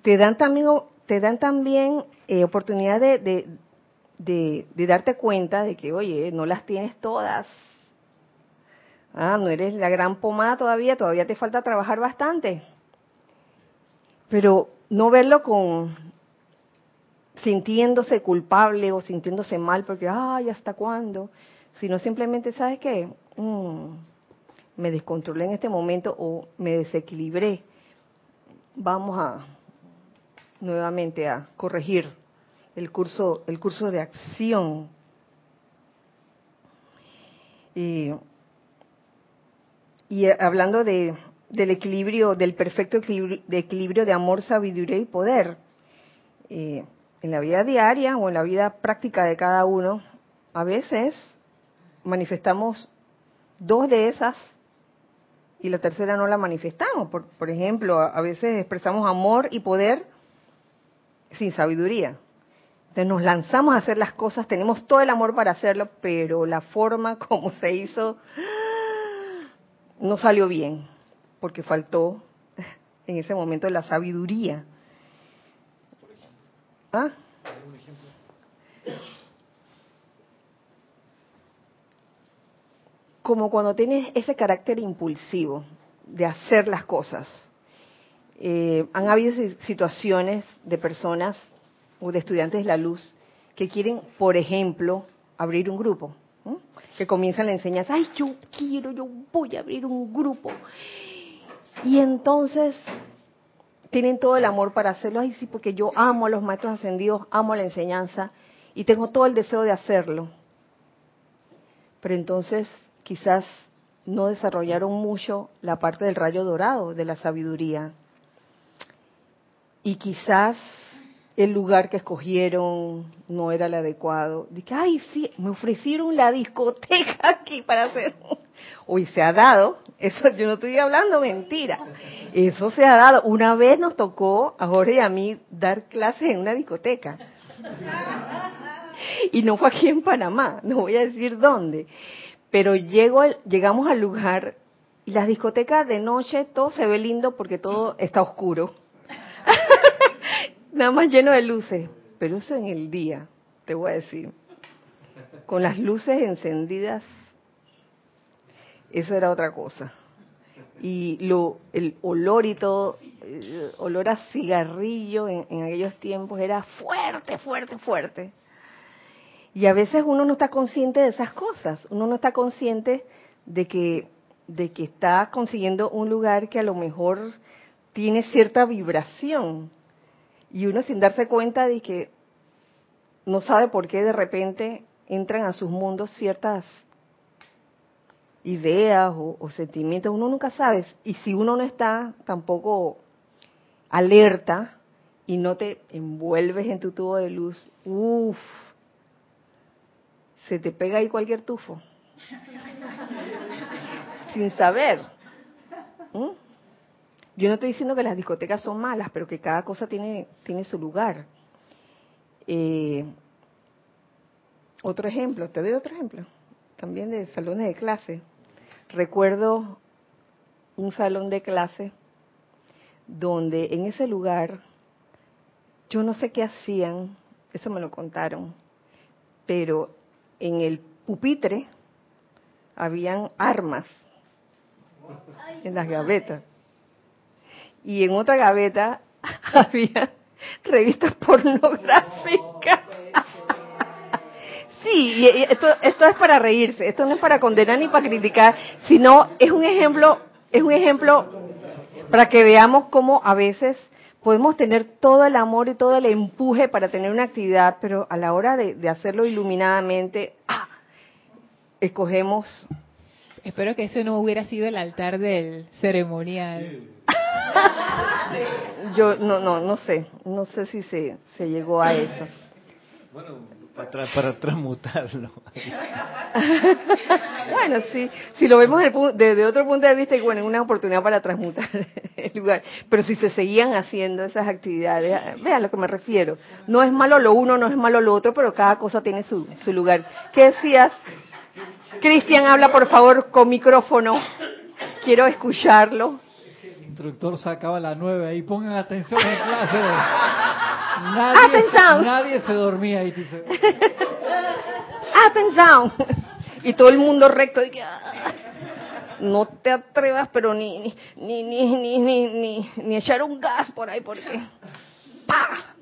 te dan también, te dan también eh, oportunidad de, de, darte cuenta de que, oye, no las tienes todas. Ah, no eres la gran pomada todavía, todavía te falta trabajar bastante. Pero no verlo con sintiéndose culpable o sintiéndose mal porque, ay, ¿hasta cuándo? Sino simplemente, ¿sabes qué? Mm, me descontrolé en este momento o me desequilibré. Vamos a nuevamente a corregir el curso, el curso de acción. Y, hablando de, del equilibrio, del perfecto equilibrio de, equilibrio de amor, sabiduría y poder, eh, en la vida diaria o en la vida práctica de cada uno, a veces manifestamos dos de esas y la tercera no la manifestamos. Por, por ejemplo, a veces expresamos amor y poder sin sabiduría. Entonces nos lanzamos a hacer las cosas, tenemos todo el amor para hacerlo, pero la forma como se hizo no salió bien, porque faltó en ese momento la sabiduría. ¿Ah? Como cuando tienes ese carácter impulsivo de hacer las cosas. Eh, han habido situaciones de personas o de estudiantes de la luz que quieren, por ejemplo, abrir un grupo, que comienzan la enseñanza, ay, yo quiero, yo voy a abrir un grupo. Y entonces tienen todo el amor para hacerlo, ay, sí, porque yo amo a los maestros ascendidos, amo la enseñanza y tengo todo el deseo de hacerlo. Pero entonces quizás no desarrollaron mucho la parte del rayo dorado de la sabiduría. Y quizás el lugar que escogieron no era el adecuado. Dije, ay, sí, me ofrecieron la discoteca aquí para hacer. Hoy se ha dado, eso yo no estoy hablando mentira. Eso se ha dado. Una vez nos tocó a Jorge y a mí dar clases en una discoteca. Y no fue aquí en Panamá, no voy a decir dónde. Pero llego, llegamos al lugar y las discotecas de noche todo se ve lindo porque todo está oscuro. Nada más lleno de luces. Pero eso en el día, te voy a decir. Con las luces encendidas, eso era otra cosa. Y lo, el olor y todo, el olor a cigarrillo en, en aquellos tiempos era fuerte, fuerte, fuerte. Y a veces uno no está consciente de esas cosas, uno no está consciente de que, de que está consiguiendo un lugar que a lo mejor tiene cierta vibración. Y uno sin darse cuenta de que no sabe por qué de repente entran a sus mundos ciertas ideas o, o, sentimientos, uno nunca sabe. Y si uno no está tampoco alerta y no te envuelves en tu tubo de luz, uff, se te pega ahí cualquier tufo. Sin saber. ¿Mm? Yo no estoy diciendo que las discotecas son malas, pero que cada cosa tiene, tiene su lugar. Eh, otro ejemplo, te doy otro ejemplo, también de salones de clase. Recuerdo un salón de clase donde en ese lugar, yo no sé qué hacían, eso me lo contaron, pero en el pupitre habían armas en las gavetas. Y en otra gaveta había revistas pornográficas. Sí, y esto, esto es para reírse, esto no es para condenar ni para criticar, sino es un ejemplo, es un ejemplo para que veamos cómo a veces podemos tener todo el amor y todo el empuje para tener una actividad, pero a la hora de, de hacerlo iluminadamente, ¡ah! escogemos. Espero que eso no hubiera sido el altar del ceremonial. Yo no, no, no sé, no sé si se, se llegó a eso. Bueno, para, para transmutarlo. bueno, sí, si lo vemos desde, otro punto de vista, bueno, es una oportunidad para transmutar el lugar. Pero si se seguían haciendo esas actividades, vea a lo que me refiero. No es malo lo uno, no es malo lo otro, pero cada cosa tiene su, su lugar. ¿Qué decías? Cristian, habla por favor con micrófono. Quiero escucharlo. Instructor sacaba la nueve ahí, pongan atención en clase. Nadie, se, nadie se dormía ahí. Dice. Up and down. Y todo el mundo recto. Y que, no te atrevas, pero ni ni ni ni ni ni, ni, ni echar un gas por ahí porque ¡pa!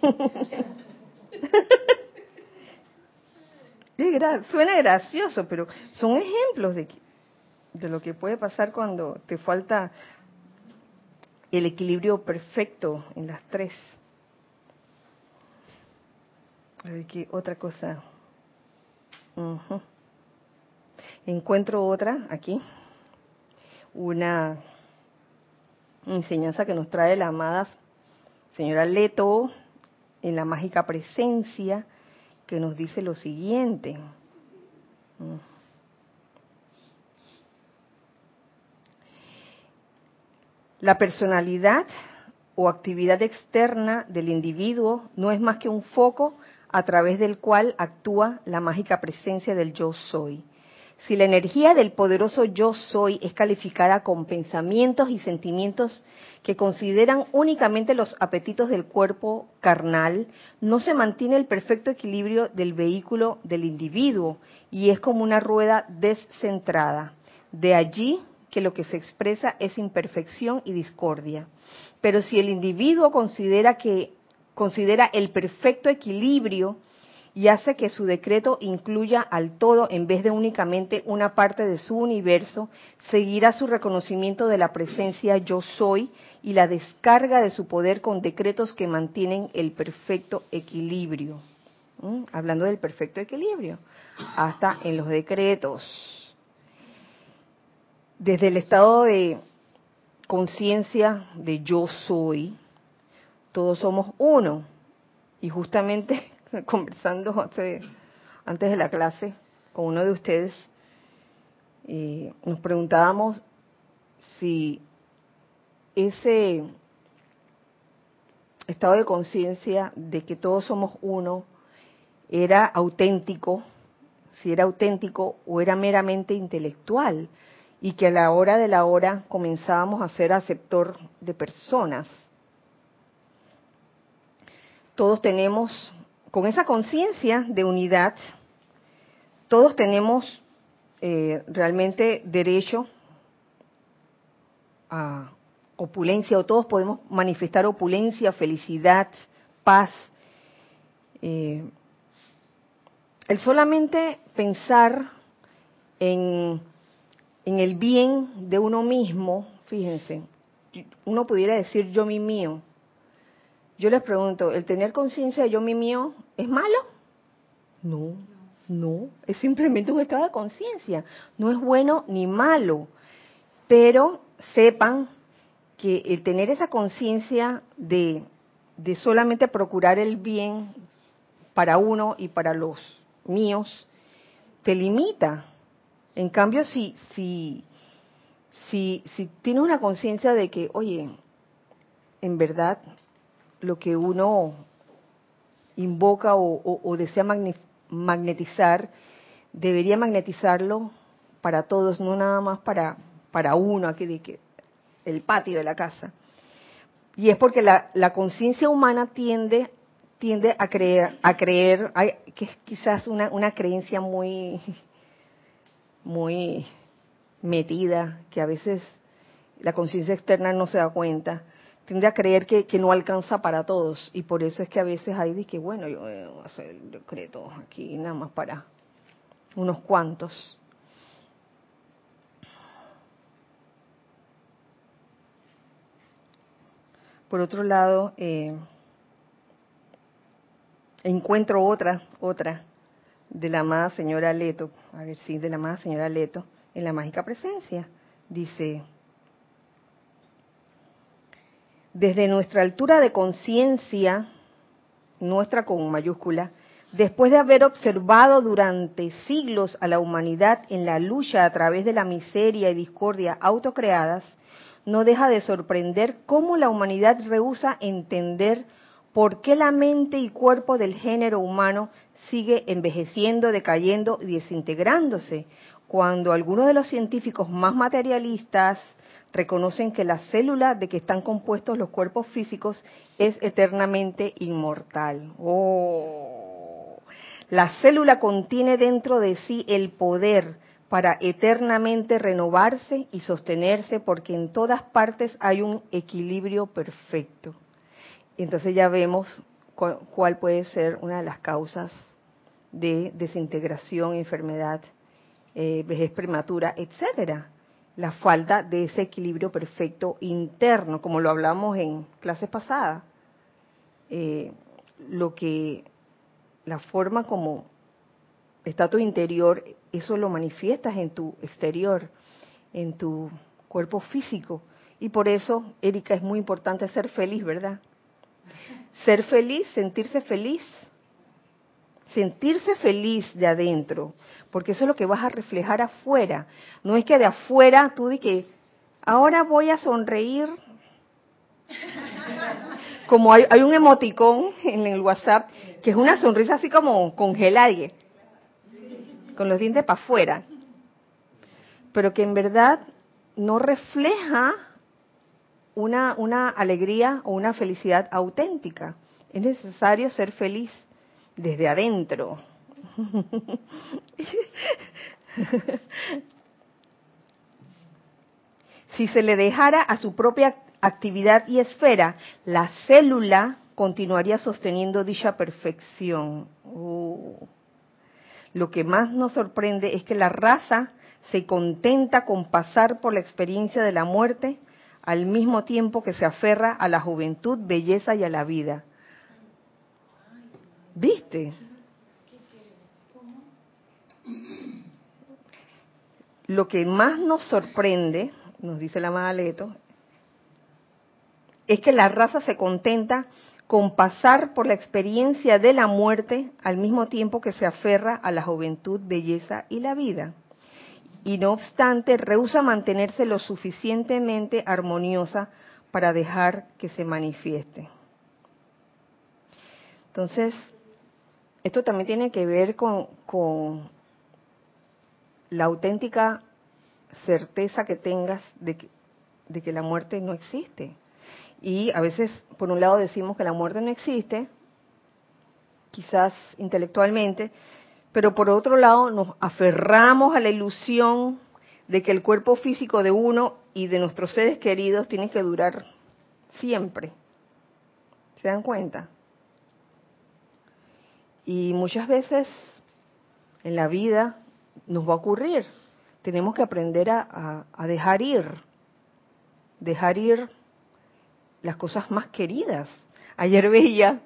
Suena gracioso, pero son ejemplos de, de lo que puede pasar cuando te falta el equilibrio perfecto en las tres. A ver qué otra cosa. Encuentro otra aquí. Una enseñanza que nos trae la amada señora Leto en la mágica presencia que nos dice lo siguiente. La personalidad o actividad externa del individuo no es más que un foco a través del cual actúa la mágica presencia del yo soy. Si la energía del poderoso yo soy es calificada con pensamientos y sentimientos que consideran únicamente los apetitos del cuerpo carnal, no se mantiene el perfecto equilibrio del vehículo del individuo y es como una rueda descentrada. De allí que lo que se expresa es imperfección y discordia. Pero si el individuo considera que considera el perfecto equilibrio y hace que su decreto incluya al todo en vez de únicamente una parte de su universo, seguirá su reconocimiento de la presencia yo soy y la descarga de su poder con decretos que mantienen el perfecto equilibrio. ¿Mm? Hablando del perfecto equilibrio, hasta en los decretos. Desde el estado de conciencia de yo soy, todos somos uno. y justamente conversando antes de la clase con uno de ustedes, eh, nos preguntábamos si ese estado de conciencia de que todos somos uno era auténtico, si era auténtico o era meramente intelectual, y que a la hora de la hora comenzábamos a ser aceptor de personas. Todos tenemos, con esa conciencia de unidad, todos tenemos eh, realmente derecho a opulencia, o todos podemos manifestar opulencia, felicidad, paz. Eh, el solamente pensar en, en el bien de uno mismo, fíjense, uno pudiera decir yo mi mío. Yo les pregunto, ¿el tener conciencia de yo mi mío es malo? No, no, es simplemente un estado de conciencia. No es bueno ni malo, pero sepan que el tener esa conciencia de, de solamente procurar el bien para uno y para los míos, te limita. En cambio, si, si, si, si una conciencia de que, oye, en verdad, lo que uno invoca o, desea magnetizar, debería magnetizarlo para todos, no nada más para, para uno, aquí de que el patio de la casa. Y es porque la, la conciencia humana tiende tiende a creer, a creer que es quizás una, una creencia muy, muy metida, que a veces la conciencia externa no se da cuenta, tiende a creer que, que, no alcanza para todos. Y por eso es que a veces hay de que, bueno, yo voy a hacer el decreto aquí nada más para unos cuantos. Por otro lado, eh, encuentro otra, otra, de la amada señora Leto, a ver si de la amada señora Leto, en la mágica presencia. Dice, desde nuestra altura de conciencia, nuestra con mayúscula, después de haber observado durante siglos a la humanidad en la lucha a través de la miseria y discordia autocreadas, no deja de sorprender cómo la humanidad rehúsa entender ¿Por qué la mente y cuerpo del género humano sigue envejeciendo, decayendo y desintegrándose? Cuando algunos de los científicos más materialistas reconocen que la célula de que están compuestos los cuerpos físicos es eternamente inmortal. Oh. La célula contiene dentro de sí el poder para eternamente renovarse y sostenerse porque en todas partes hay un equilibrio perfecto entonces ya vemos cuál, puede ser una de las causas de desintegración, enfermedad, eh, vejez prematura, etcétera. La falta de ese equilibrio perfecto interno, como lo hablamos en clases pasadas. Eh, lo que, la forma como está tu interior, eso lo manifiestas en tu exterior, en tu cuerpo físico. Y por eso, Erika, es muy importante ser feliz, ¿verdad? Ser feliz, sentirse feliz. Sentirse feliz de adentro, porque eso es lo que vas a reflejar afuera. No es que de afuera tú di que ahora voy a sonreír. Como hay, un emoticón en el WhatsApp que es una sonrisa así como congelada, con los dientes para afuera, pero que en verdad no refleja una, una alegría o una felicidad auténtica. Es necesario ser feliz desde adentro. si se le dejara a su propia actividad y esfera, la célula continuaría sosteniendo dicha perfección. Uh. Lo que más nos sorprende es que la raza se contenta con pasar por la experiencia de la muerte al mismo tiempo que se aferra a la juventud, belleza y a la vida. ¿Viste? Lo que más nos sorprende, nos dice la Madaleto, es que la raza se contenta con pasar por la experiencia de la muerte al mismo tiempo que se aferra a la juventud, belleza y la vida. Y no obstante, rehúsa mantenerse lo suficientemente armoniosa para dejar que se manifieste. Entonces, esto también tiene que ver con, con la auténtica certeza que tengas de que, de que la muerte no existe. Y a veces, por un lado, decimos que la muerte no existe, quizás intelectualmente, pero por otro lado nos aferramos a la ilusión de que el cuerpo físico de uno y de nuestros seres queridos tiene que durar siempre. ¿Se dan cuenta? Y muchas veces en la vida nos va a ocurrir. Tenemos que aprender a, dejar ir, dejar ir las cosas más queridas. Ayer veía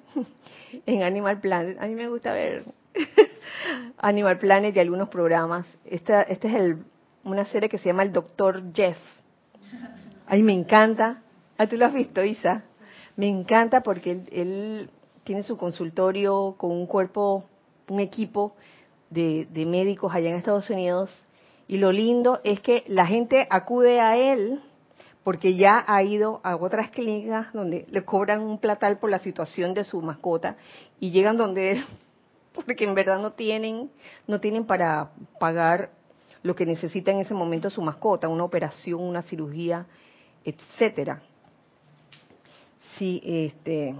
en Animal Planet, a mí me gusta ver Animal Planet y algunos programas. Esta, este es el, una serie que se llama El Doctor Jeff. A mí me encanta. ¿Ah, tú lo has visto, Isa? Me encanta porque él, él tiene su consultorio con un cuerpo, un equipo de, de médicos allá en Estados Unidos. Y lo lindo es que la gente acude a él porque ya ha ido a otras clínicas donde le cobran un platal por la situación de su mascota y llegan donde él porque en verdad no tienen no tienen para pagar lo que necesita en ese momento su mascota, una operación, una cirugía, etcétera. Sí, este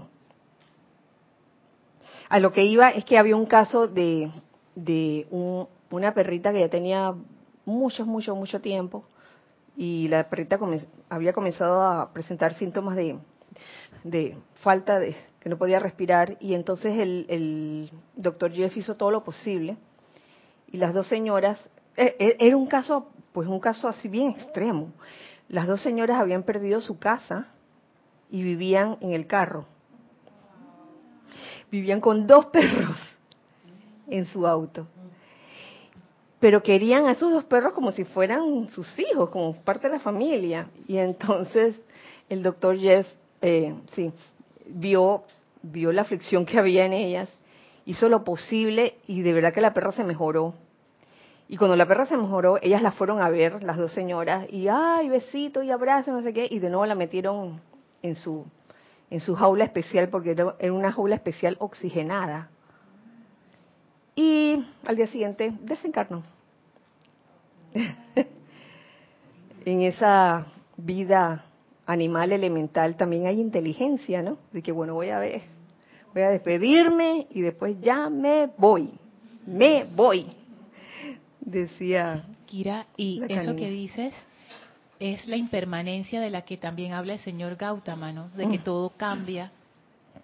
a lo que iba es que había un caso de, de una perrita que ya tenía mucho, mucho, mucho tiempo y la perrita había comenzado a presentar síntomas de, de falta de que no podía respirar y entonces el, el doctor Jeff hizo todo lo posible y las dos señoras e, e, era un caso pues un caso así bien extremo. Las dos señoras habían perdido su casa y vivían en el carro vivían con dos perros en su auto pero querían a esos dos perros como si fueran sus hijos, como parte de la familia. Y entonces el doctor Jeff, eh, sí, vio, vio la aflicción que había en ellas, hizo lo posible y de verdad que la perra se mejoró. Y cuando la perra se mejoró, ellas la fueron a ver, las dos señoras, y ay, besito y abrazo, no sé qué, y de nuevo la metieron en su, en su jaula especial, porque era una jaula especial oxigenada y al día siguiente desencarnó. en esa vida animal elemental también hay inteligencia, ¿no? De que bueno, voy a ver, voy a despedirme y después ya me voy, me voy. Decía Kira, y eso que dices es la impermanencia de la que también habla el señor Gautama, ¿no? De que mm. todo cambia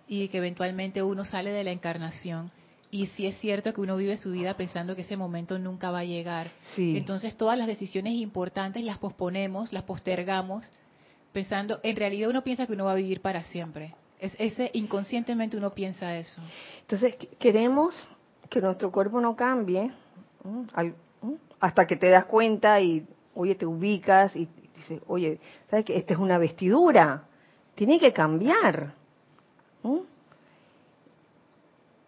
y que eventualmente uno sale de la encarnación y si es cierto que uno vive su vida pensando que ese momento nunca va a llegar. Entonces todas las decisiones importantes las posponemos, las postergamos, pensando, en realidad uno piensa que uno va a vivir para siempre. Es, ese inconscientemente uno piensa eso. Entonces queremos que nuestro cuerpo no cambie hasta que te das cuenta y, oye, te ubicas y dices, oye, ¿sabes que esta es una vestidura? Tiene que cambiar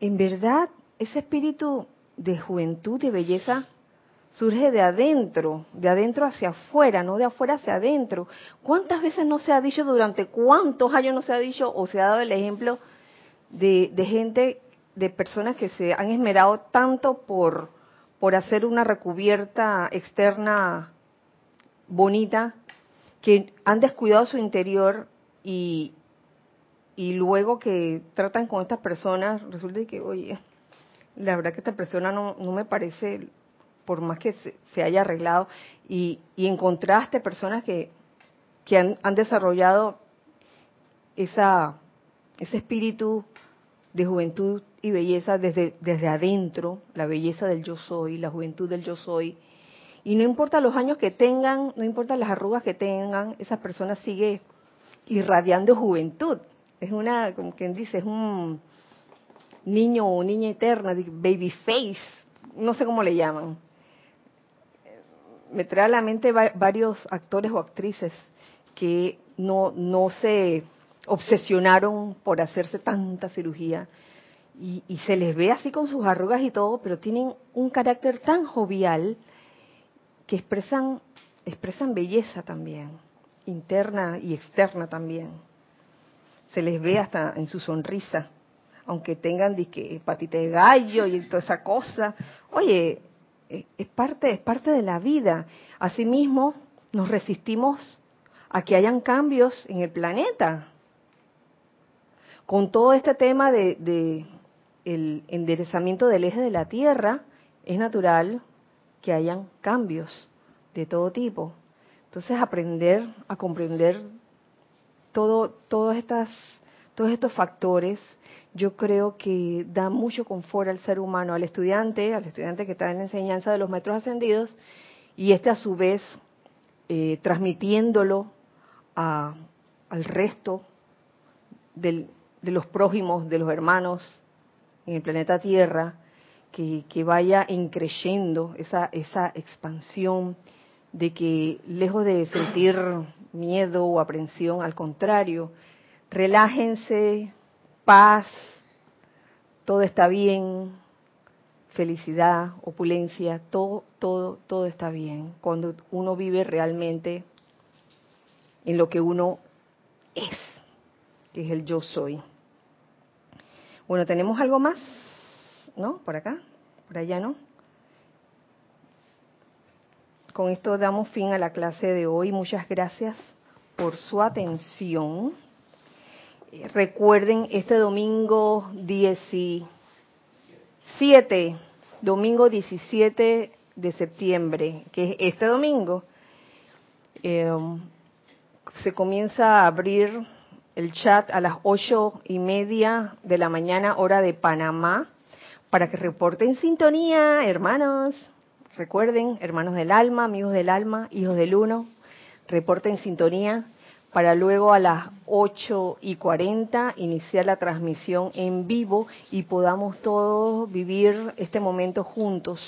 en verdad ese espíritu de juventud y belleza surge de adentro, de adentro hacia afuera, no de afuera hacia adentro. ¿Cuántas veces no se ha dicho, durante cuántos años no se ha dicho o se ha dado el ejemplo de, gente, de personas que se han esmerado tanto por, por hacer una recubierta externa bonita, que han descuidado su interior y, y luego que tratan con estas personas, resulta que, oye, la verdad que esta persona no, no me parece, por más que se, haya arreglado, y, y encontraste personas que, que han, han desarrollado esa, ese espíritu de juventud y belleza desde, desde adentro, la belleza del yo soy, la juventud del yo soy. Y no importa los años que tengan, no importa las arrugas que tengan, esa persona sigue irradiando juventud es una, como quien dice, es un niño o niña eterna, baby face, no sé cómo le llaman. Me trae a la mente varios actores o actrices que no, no se obsesionaron por hacerse tanta cirugía y, se les ve así con sus arrugas y todo, pero tienen un carácter tan jovial que expresan, expresan belleza también, interna y externa también. Se les ve hasta en su sonrisa, aunque tengan disque patita de gallo y toda esa cosa. Oye, eh, es parte, es parte de la vida. Asimismo, nos resistimos a que hayan cambios en el planeta. Con todo este tema de, de el enderezamiento del eje de la Tierra, es natural que hayan cambios de todo tipo. Entonces, aprender a comprender todo, todas estas, todos estos factores, yo creo que da mucho confort al ser humano, al estudiante, al estudiante que está en la enseñanza de los metros ascendidos, y este a su vez eh, transmitiéndolo al resto de los prójimos, de los hermanos en el planeta Tierra, que, vaya increyendo esa, esa expansión de que lejos de sentir miedo o aprensión, al contrario, relájense, paz, todo está bien, felicidad, opulencia, todo, todo, todo está bien. Cuando uno vive realmente en lo que uno es, que es el yo soy. Bueno, ¿tenemos algo más? ¿No? ¿Por acá? ¿Por allá no? Con esto damos fin a la clase de hoy. Muchas gracias por su atención. Eh, recuerden, este domingo 17, domingo 17 de septiembre, que es este domingo, eh, se comienza a abrir el chat a las ocho y media de la mañana, hora de Panamá, para que reporten sintonía, hermanos. Recuerden, hermanos del alma, amigos del alma, hijos del uno, reporten sintonía para luego a las ocho y cuarenta iniciar la transmisión en vivo y podamos todos vivir este momento juntos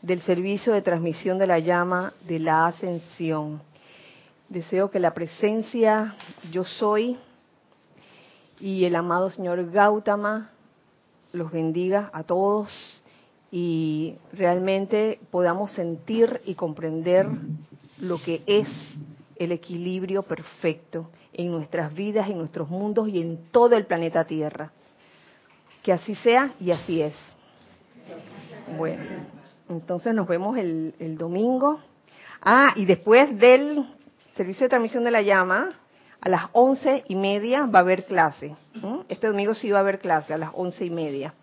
del servicio de transmisión de la llama de la ascensión. Deseo que la presencia yo soy y el amado señor Gautama los bendiga a todos y realmente podamos sentir y comprender lo que es el equilibrio perfecto en nuestras vidas, en nuestros mundos y en todo el planeta Tierra. Que así sea y así es. Bueno, entonces nos vemos el, el domingo. Ah, y después del servicio de transmisión de la llama, a las once y media va a haber clase. Este domingo sí va a haber clase, a las once y media.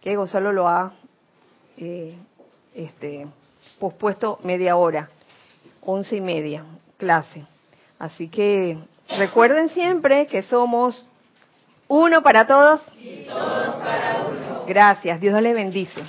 Que Gonzalo lo ha eh, este, pospuesto media hora. Once y media, clase. Así que recuerden siempre que somos uno para todos. Y todos para uno. Gracias, Dios les bendice.